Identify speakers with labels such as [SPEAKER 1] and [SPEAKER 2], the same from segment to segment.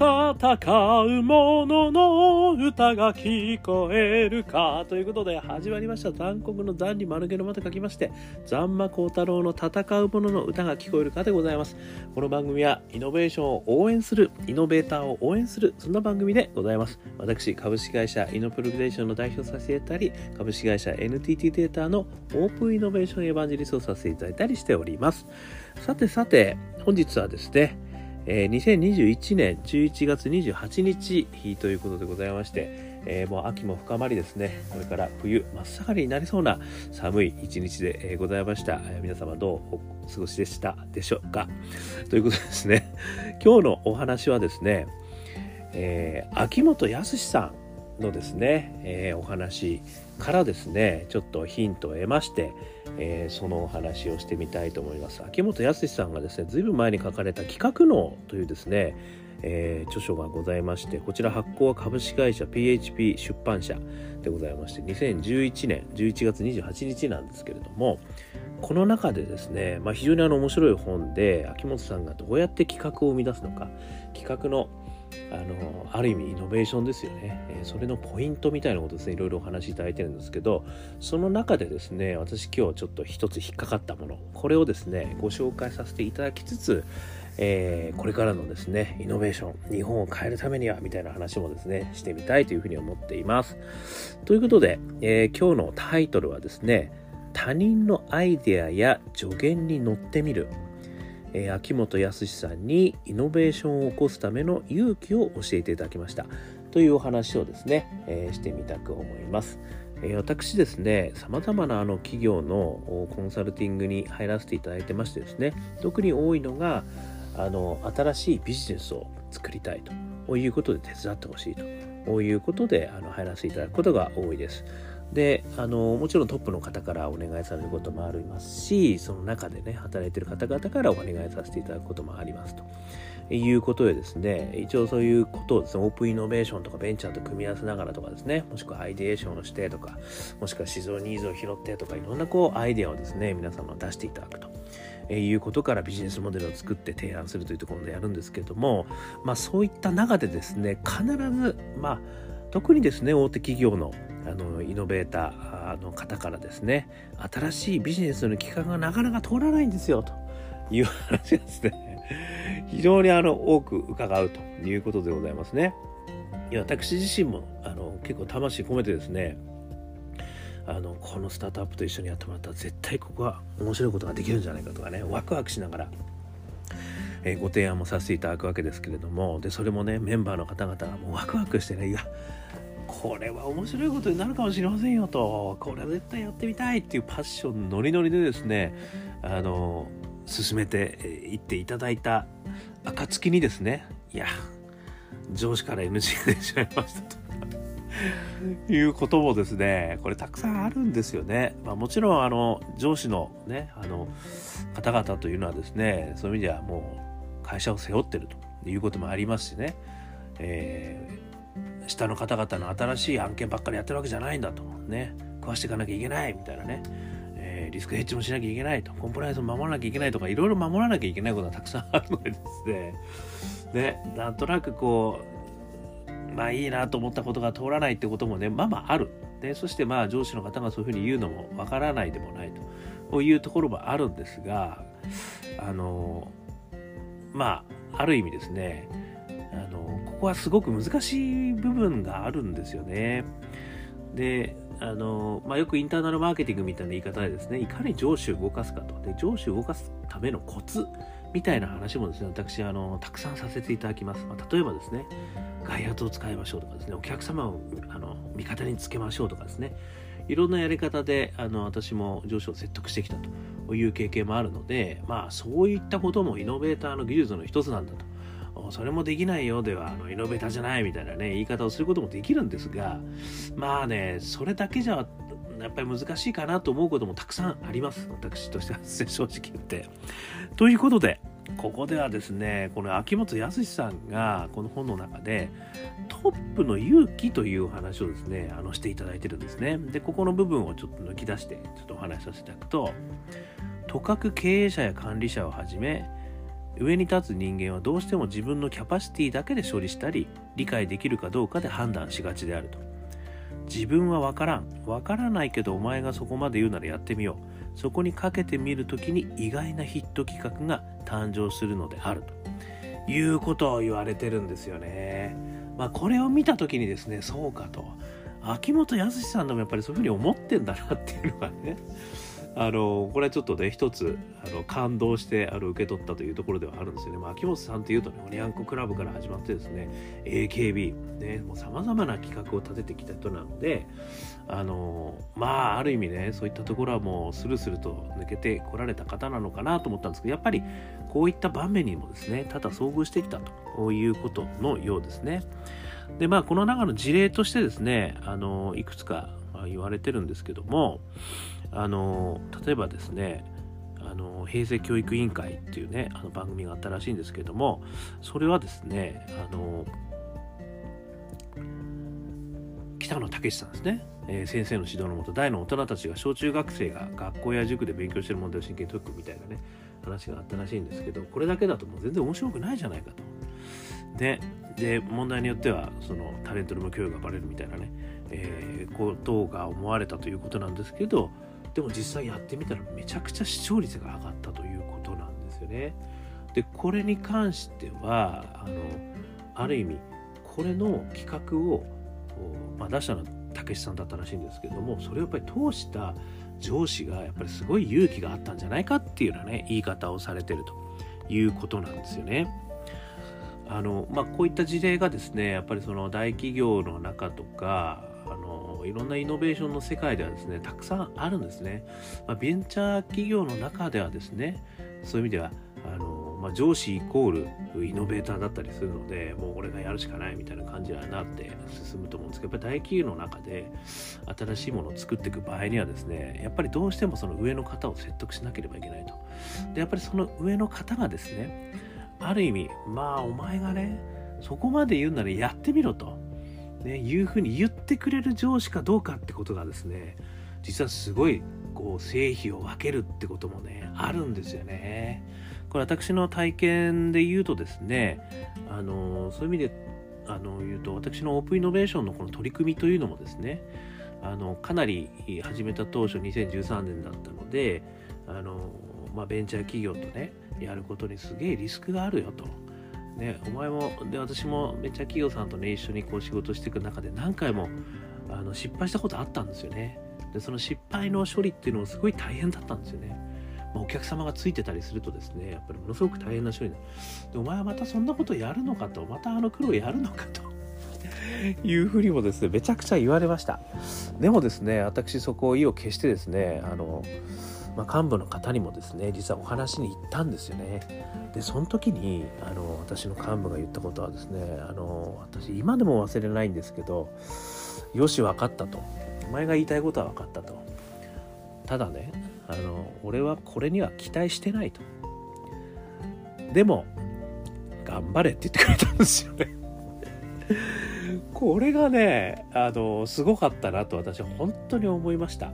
[SPEAKER 1] 戦う者の歌が聞こえるか。ということで始まりました。残酷の残に丸毛のまと書きまして残魔高太郎の戦う者の歌が聞こえるかでございます。この番組はイノベーションを応援するイノベーターを応援するそんな番組でございます。私株式会社イノプログレーションの代表させていただいたり株式会社 NTT データのオープンイノベーションエヴァンジェリストをさせていただいたりしております。さてさて本日はですねえー、2021年11月28日ということでございまして、えー、もう秋も深まりですね、これから冬真っ盛りになりそうな寒い一日でございました。皆様どうお過ごしでしたでしょうか。ということですね、今日のお話はですね、えー、秋元康さんのですね、え、お話からですね、ちょっとヒントを得まして、えー、そのお話をしてみたいと思います。秋元康さんがですねずいぶん前に書かれた企画脳というですね、えー、著書がございましてこちら発行は株式会社 PHP 出版社でございまして2011年11月28日なんですけれどもこの中でですね、まあ、非常にあの面白い本で秋元さんがどうやって企画を生み出すのか企画のあのある意味イノベーションですよね、え、それのポイントみたいなことですね。いろいろお話しいただいてるんですけどその中でですね私今日ちょっと一つ引っかかったものこれをですねご紹介させていただきつつ、えー、これからのですねイノベーション日本を変えるためにはみたいな話もですねしてみたいというふうに思っています。ということで、えー、今日のタイトルはですね他人のアイデアや助言に乗ってみる。えー、秋元康さんにイノベーションを起こすための勇気を教えていただきましたというお話をですね、えー、してみたく思います。私ですね、様々なあの企業のコンサルティングに入らせていただいてましてですね、特に多いのが、あの、新しいビジネスを作りたいということで手伝ってほしいということであの入らせていただくことが多いです。であのもちろんトップの方からお願いされることもありますしその中でね働いてる方々からお願いさせていただくこともありますということでですね一応そういうことをですねオープンイノベーションとかベンチャーと組み合わせながらとかですねもしくはアイデーションをしてとかもしくは市場ニーズを拾ってとかいろんなこうアイデアをですね皆様出していただくと。いうことからビジネスモデルを作って提案するというところでやるんですけども、まあ、そういった中でですね必ずまあ特にですね大手企業のあのイノベーターの方からですね新しいビジネスの企画がなかなか通らないんですよという話がですね非常にあの多く伺うということでございますね。いや私自身もあの結構魂込めてですねあのこのスタートアップと一緒にやってもらったら絶対ここは面白いことができるんじゃないかとかねワクワクしながら、え、ご提案もさせていただくわけですけれどもでそれもねメンバーの方々がもうワクワクしてねいやこれは面白いことになるかもしれませんよと。これは絶対やってみたいっていうパッションノリノリでですねあの進めていっていただいた暁にですねいや上司から NG が出てしまいましたと。いうこともですねこれたくさんあるんですよね、まあ、もちろんあの上司のねあの方々というのはですねそういう意味ではもう会社を背負ってるということもありますしね、え下の方々の新しい案件ばっかりやってるわけじゃないんだと。ね。食わしていかなきゃいけないみたいなね、えー、リスクヘッジもしなきゃいけないと。コンプライアンスも守らなきゃいけないとかいろいろ守らなきゃいけないことがたくさんあるのでですね。ね。なんとなくこうまあいいなと思ったことが通らないってこともねまあまあある。でそしてまあ上司の方がそういうふうに言うのもわからないでもないと。いうところもあるんですがあのまあある意味ですねこはすごく難しい部分があるんですよね。で、あの、まあ、よくインターナルマーケティングみたいな言い方でですね、いかに上司を動かすかと。で、上司を動かすためのコツみたいな話もですね、私、あの、たくさんさせていただきます。まあ、例えばですね、外圧を使いましょうとかですね、お客様をあの味方につけましょうとかですね、いろんなやり方であの私も上司を説得してきたという経験もあるので、まあそういったこともイノベーターの技術の一つなんだとそれもできないよではあのイノベーターじゃないみたいなね言い方をすることもできるんですがまあねそれだけじゃやっぱり難しいかなと思うこともたくさんあります私としては正直言って。ということでここではですねこの秋元康さんがこの本の中でトップの勇気というお話をですねあのしていただいてるんですねでここの部分をちょっと抜き出してちょっとお話しさせていただくととかく経営者や管理者をはじめ上に立つ人間はどうしても自分のキャパシティだけで処理したり理解できるかどうかで判断しがちであると。自分は分からん。分からないけどお前がそこまで言うならやってみよう。そこにかけてみる時に意外なヒット企画が誕生するのであると。いうことを言われてるんですよね。まあこれを見た時にですねそうかと。秋元康さんでもやっぱりそういうふうに思ってんだなっていうのがねあのこれはちょっとね一つあの感動してあの受け取ったというところではあるんですよね、まあ、秋元さんっていうとねおにゃんこクラブから始まってですね AKB ねさまざまな企画を立ててきた人なのであのまあある意味ねそういったところはもうスルスルと抜けてこられた方なのかなと思ったんですけどやっぱりこういった場面にもですねただ遭遇してきたということのようですね。でまあこの中の事例としてですねあのいくつか言われてるんですけどもあの例えばですねあの平成教育委員会っていうねあの番組があったらしいんですけどもそれはですねあの北野武さんですね、えー、先生の指導のもと大の大人たちが小中学生が学校や塾で勉強してる問題を真剣に解くみたいなね話があったらしいんですけどこれだけだともう全然面白くないじゃないかと。でで問題によってはそのタレントの無教養がバレるみたいなね、えー、ことが思われたということなんですけどでも実際やってみたらめちゃくちゃ視聴率が上がったということなんですよね。でこれに関してはあのある意味これの企画を、まあ、出したのはたけしさんだったらしいんですけどもそれをやっぱり通した上司がやっぱりすごい勇気があったんじゃないかっていうようなね言い方をされてるということなんですよね。あのまあ、こういった事例がですねやっぱりその大企業の中とかあのいろんなイノベーションの世界ではですねたくさんあるんですね、まあ、ベンチャー企業の中ではですねそういう意味ではあの、まあ、上司イコールイノベーターだったりするのでもう俺がやるしかないみたいな感じになって進むと思うんですけどやっぱり大企業の中で新しいものを作っていく場合にはですねやっぱりどうしてもその上の方を説得しなければいけないと。でやっぱりその上の方がですねある意味まあお前がねそこまで言うならやってみろとね、いうふうに言ってくれる上司かどうかってことがですね実はすごいこう成否を分けるってこともねあるんですよね。これ私の体験で言うとですねあのそういう意味であの言うと私のオープンイノベーションのこの取り組みというのもですねあのかなり始めた当初2013年だったのであの、まあ、ベンチャー企業とねやることにすげえリスクがあるよと。ね、お前もで私もめっちゃ企業さんとね一緒にこう仕事していく中で何回もあの失敗したことあったんですよね。でその失敗の処理っていうのもすごい大変だったんですよね、まあ、お客様がついてたりするとですねやっぱりものすごく大変な処理ででお前はまたそんなことやるのかとまたあの苦労やるのかと いうふうにもですねめちゃくちゃ言われました。でもですね私そこを意を決してですねあのまあ、幹部の方にもですね実はお話に行ったんですよね。でその時にあの私の幹部が言ったことはですねあの私今でも忘れないんですけどよし分かったと。お前が言いたいことは分かったと。ただねあの俺はこれには期待してないと。でも頑張れって言ってくれたんですよね。これがねあのすごかったなと私は本当に思いました。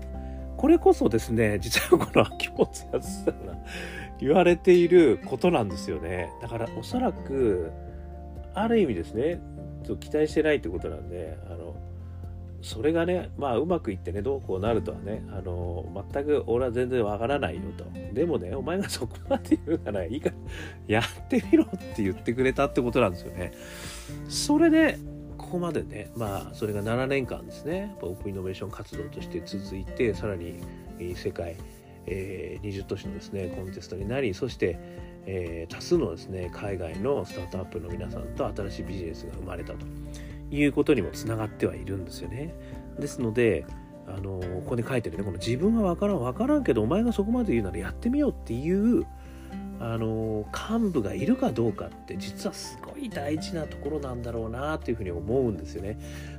[SPEAKER 1] これこそですね、実はこの秋元康さんが 言われていることなんですよね。だからおそらく、ある意味ですね、期待してないってことなんで、あの、それがね、まあうまくいってね、どうこうなるとはね、あの、全く俺は全然わからないよと。でもね、お前がそこまで言うならいいから、やってみろって言ってくれたってことなんですよね。それで、ここまでね、まあ、それが7年間ですね、オープンイノベーション活動として続いて、さらに世界、えー、20都市のですね、コンテストになり、そして、えー、多数のですね、海外のスタートアップの皆さんと新しいビジネスが生まれたということにもつながってはいるんですよね。ですので、あのここに書いてるね、この自分は分からん、分からんけど、お前がそこまで言うならやってみようっていう、あの幹部がいるかどうかって実はす大事なところなんだろうなというふうに思うんですよね。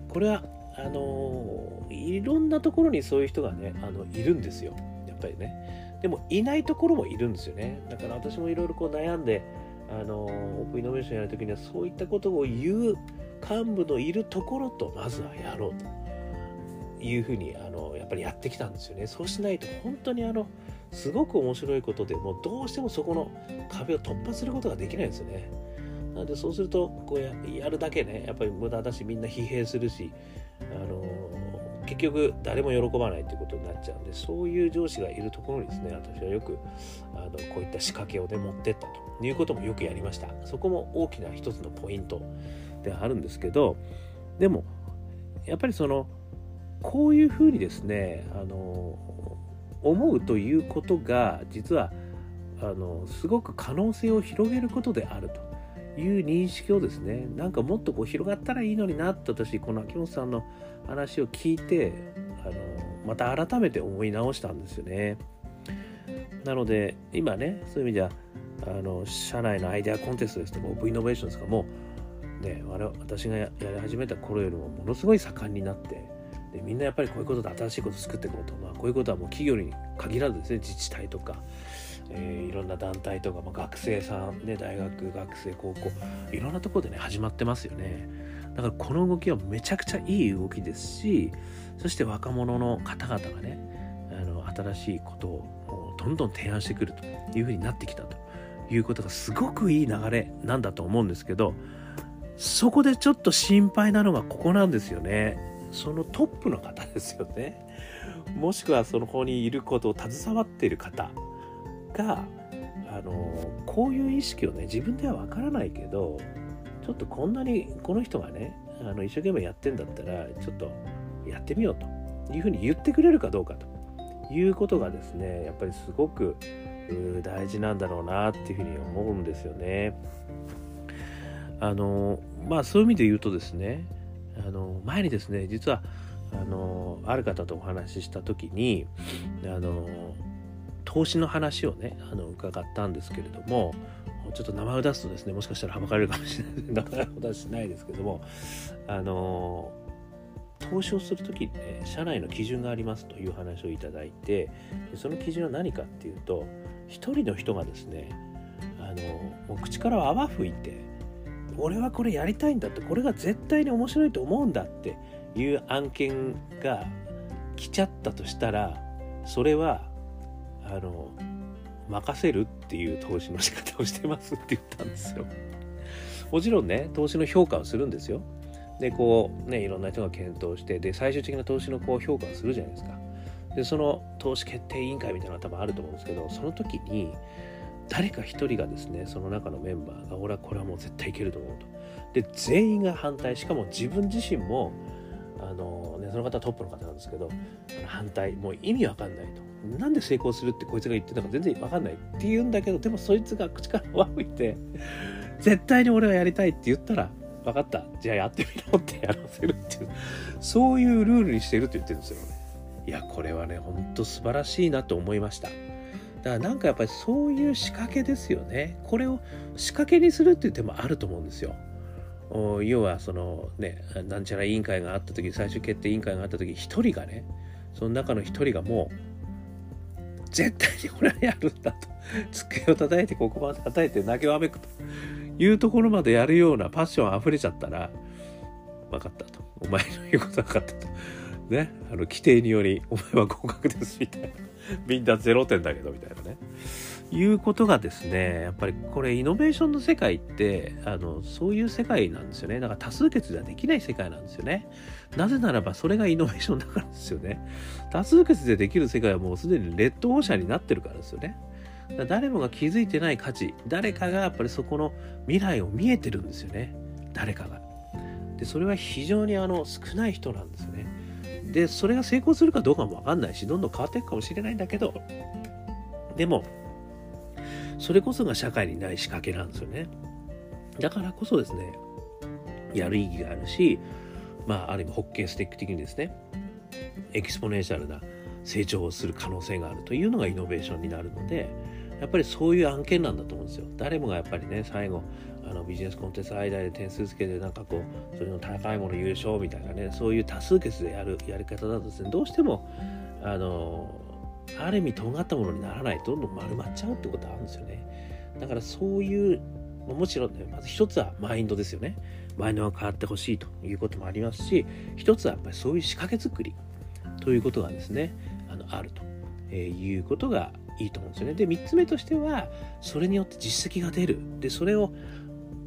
[SPEAKER 1] これはあのいろんなところにそういう人がねあのいるんですよやっぱりね。でもいないところもいるんですよね。だから私もいろいろこう悩んであのオープンイノベーションやるときにはそういったことを言う幹部のいるところとまずはやろうというふうにあのやっぱりやってきたんですよね。そうしないと本当にあのすごく面白いことでもうどうしてもそこの壁を突破することができないんですよね。なのでそうするとこうやるだけねやっぱり無駄だしみんな疲弊するし、あの結局誰も喜ばないということになっちゃうんでそういう上司がいるところにですね私はよくあのこういった仕掛けをね持ってったということもよくやりました。そこも大きな一つのポイントであるんですけどでもやっぱりそのこういうふうにですねあの思うということが実はあのすごく可能性を広げることであると。いう認識をですねなんかもっとこう広がったらいいのになって私この秋元さんの話を聞いてあのまた改めて思い直したんですよね。なので今ねそういう意味じゃあの社内のアイデアコンテストですとかオープンイノベーションですかもうね私がやり始めた頃よりもものすごい盛んになってでみんなやっぱりこういうことで新しいこと作っていこうと、まあ、こういうことはもう企業に限らずですね自治体とか、えー、いろんな団体とか、まあ、学生さん、ね、大学学生高校いろんなとこでね始まってますよね。だからこの動きはめちゃくちゃいい動きですしそして若者の方々がねあの新しいことをどんどん提案してくるというふうになってきたと。いうことがすごくいい流れなんだと思うんですけどそこでちょっと心配なのがここなんですよね。そのトップの方ですよね。もしくはその方にいることを携わっている方。があのこういう意識をね自分ではわからないけどちょっとこんなにこの人がねあの一生懸命やってんだったらちょっとやってみようというふうに言ってくれるかどうかということがですねやっぱりすごく大事なんだろうなっていうふうに思うんですよね。あのまあそういう意味で言うとですねあの前にですね実はあのある方とお話しした時にあの投資の話をねあの伺ったんですけれどもちょっと名前を出すとですねもしかしたらはばかれるかもしれない。名前を出しないですけどもあの投資をする時にね社内の基準がありますという話をいただいてその基準は何かっていうと一人の人がですねあのもう口から泡吹いて俺はこれやりたいんだってこれが絶対に面白いと思うんだっていう案件が来ちゃったとしたらそれはあの任せるっていう投資の仕方をしてますって言ったんですよ。もちろんね投資の評価をするんですよ。でこうねいろんな人が検討してで最終的な投資のこう評価をするじゃないですか。でその投資決定委員会みたいなのが多分あると思うんですけどその時に誰か一人がですねその中のメンバーが俺はこれはもう絶対いけると思うと。で全員が反対しかも自分自身もあの、ね、その方はトップの方なんですけど反対もう意味わかんないと。なんで成功するってこいつが言ってたか全然わかんないって言うんだけどでもそいつが口から輪吹いて絶対に俺はやりたいって言ったら分かった。じゃあやってみろってやらせるっていう。そういうルールにしてるって言ってるんですよね。いやこれはねほんと素晴らしいなと思いました。だからなんかやっぱりそういう仕掛けですよね。これを仕掛けにするっていう手もあると思うんですよ。要はそのねなんちゃら委員会があった時最終決定委員会があった時一人がねその中の一人がもう絶対に俺はやるんだと。机を叩いて黒板叩いて泣きわめくというところまでやるようなパッション溢れちゃったら、分かったと。お前の言うこと分かったと。ね。あの、規定により、お前は合格ですみたいな。みんな0点だけどみたいなね。いうことがですね、やっぱりこれイノベーションの世界って、あの、そういう世界なんですよね。だから多数決ではできない世界なんですよね。なぜならばそれがイノベーションだからですよね。多数決でできる世界はもうすでにレッドオーシャンになってるからですよね。誰もが気づいてない価値、誰かがやっぱりそこの未来を見えてるんですよね。誰かが。で、それは非常にあの少ない人なんですよね。で、それが成功するかどうかもわかんないし、どんどん変わっていくかもしれないんだけど、でも、それこそが社会にない仕掛けなんですよね。だからこそですね、やる意義があるし、まあ、ある意味 hockey stick 的にですね、 exponential な成長をする可能性があるというのがイノベーションになるので、やっぱりそういう案件なんだと思うんですよ。誰もがやっぱりね、最後、あのビジネスコンテンツ間で点数つけてなんかこうそれの高いもの優勝みたいなねそういう多数決でやるやり方だとですねどうしてもあのある意味尖ったものにならないとどんどん丸まっちゃうってことがあるんですよねだからそういうもちろんねまず一つはマインドですよねマインドが変わってほしいということもありますし一つはやっぱりそういう仕掛け作りということがですねあのあるとえいうことがいいと思うんですよね。で、3つ目としては、それによって実績が出る。で、それを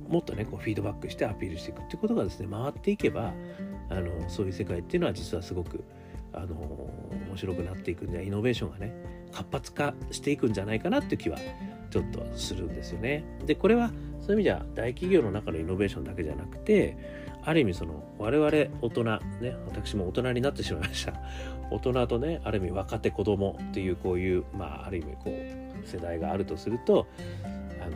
[SPEAKER 1] もっとね、こうフィードバックしてアピールしていくってことがですね、回っていけば、あのそういう世界っていうのは実はすごくあの面白くなっていくんでイノベーションがね活発化していくんじゃないかなっていう気はちょっとするんですよね。でこれはそういう意味じゃ大企業の中のイノベーションだけじゃなくてある意味その我々大人ね私も大人になってしまいました 大人とねある意味若手子供っていうこういうまあある意味こう世代があるとするとあの、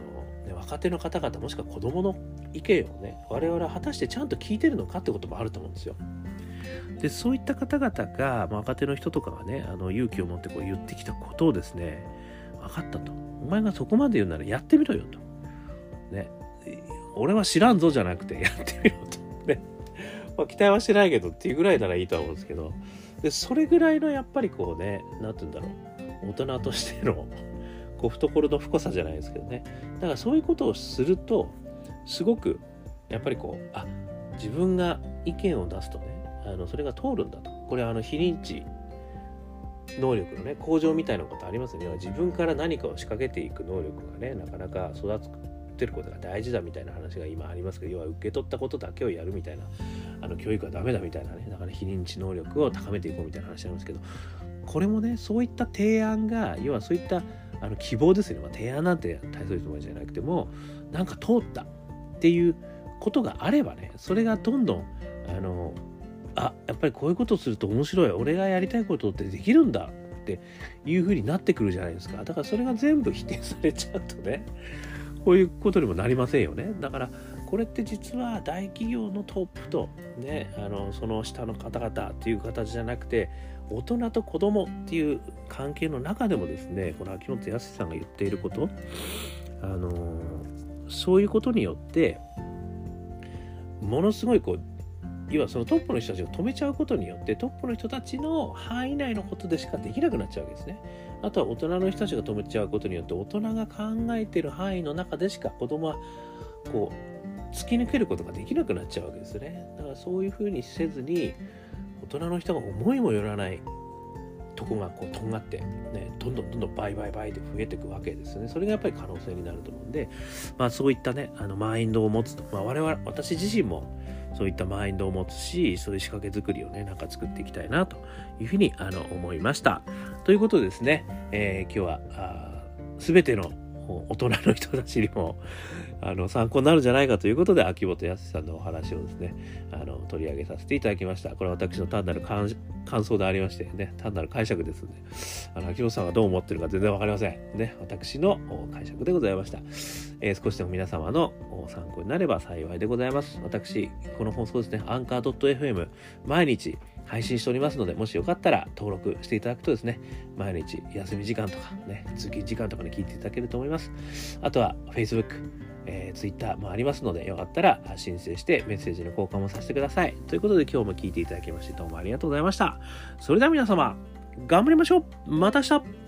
[SPEAKER 1] ね、若手の方々もしくは子供の意見をね我々は果たしてちゃんと聞いてるのかってこともあると思うんですよ。でそういった方々が、まあ、若手の人とかがねあの勇気を持ってこう言ってきたことをですね分かったと。お前がそこまで言うならやってみろよと。ね。俺は知らんぞじゃなくてやってみろと。ね、まあ、期待はしてないけどっていうぐらいならいいとは思うんですけど。でそれぐらいのやっぱりこうね何て言うんだろう。大人としてのこう懐の深さじゃないですけどね。だからそういうことをするとすごくやっぱりこうあ自分が意見を出すとねあのそれが通るんだと。これはあの非認知能力のね向上みたいなことありますよね。自分から何かを仕掛けていく能力がねなかなか育ってることが大事だみたいな話が今ありますけど要は受け取ったことだけをやるみたいなあの教育はダメだみたいなねだから非認知能力を高めていこうみたいな話なんですけどこれもねそういった提案が要はそういったあの希望ですよね、まあ、提案なんて大それたじゃなくてもなんか通ったっていうことがあればねそれがどんどんあのあやっぱりこういうことすると面白い。俺がやりたいことってできるんだっていう風になってくるじゃないですか。だからそれが全部否定されちゃうとねこういうことにもなりませんよね。だからこれって実は大企業のトップとねあのその下の方々っていう形じゃなくて大人と子供っていう関係の中でもですねこの秋元康さんが言っていることあのそういうことによってものすごいこう要はそのトップの人たちを止めちゃうことによってトップの人たちの範囲内のことでしかできなくなっちゃうわけですね。あとは大人の人たちが止めちゃうことによって大人が考えてる範囲の中でしか子供はこう突き抜けることができなくなっちゃうわけですね。だからそういうふうにせずに大人の人が思いもよらないとこがこうとんがって、ね、どんどんどんどん倍倍倍で増えていくわけですね。それがやっぱり可能性になると思うんで、まあそういったね、あのマインドを持つと、まあ我々、私自身もそういったマインドを持つし、そういう仕掛け作りをね、なんか作っていきたいなというふうにあの思いました。ということでですね、えー、今日は、すべての大人の人たちにもあの参考になるんじゃないかということで秋元康さんのお話をですねあの取り上げさせていただきました。これは私の単なる感想でありましてね単なる解釈ですのであの秋元さんがどう思ってるか全然わかりません。ね私の解釈でございました、えー、少しでも皆様の参考になれば幸いでございます。私この放送ですねアンカー .fm 毎日配信しておりますので、もしよかったら登録していただくとですね、毎日休み時間とかね、通勤時間とかに聞いていただけると思います。あとは Facebook、えー、Twitter もありますので、よかったら申請してメッセージの交換もさせてください。ということで今日も聞いていただきましてどうもありがとうございました。それでは皆様、頑張りましょうまた明日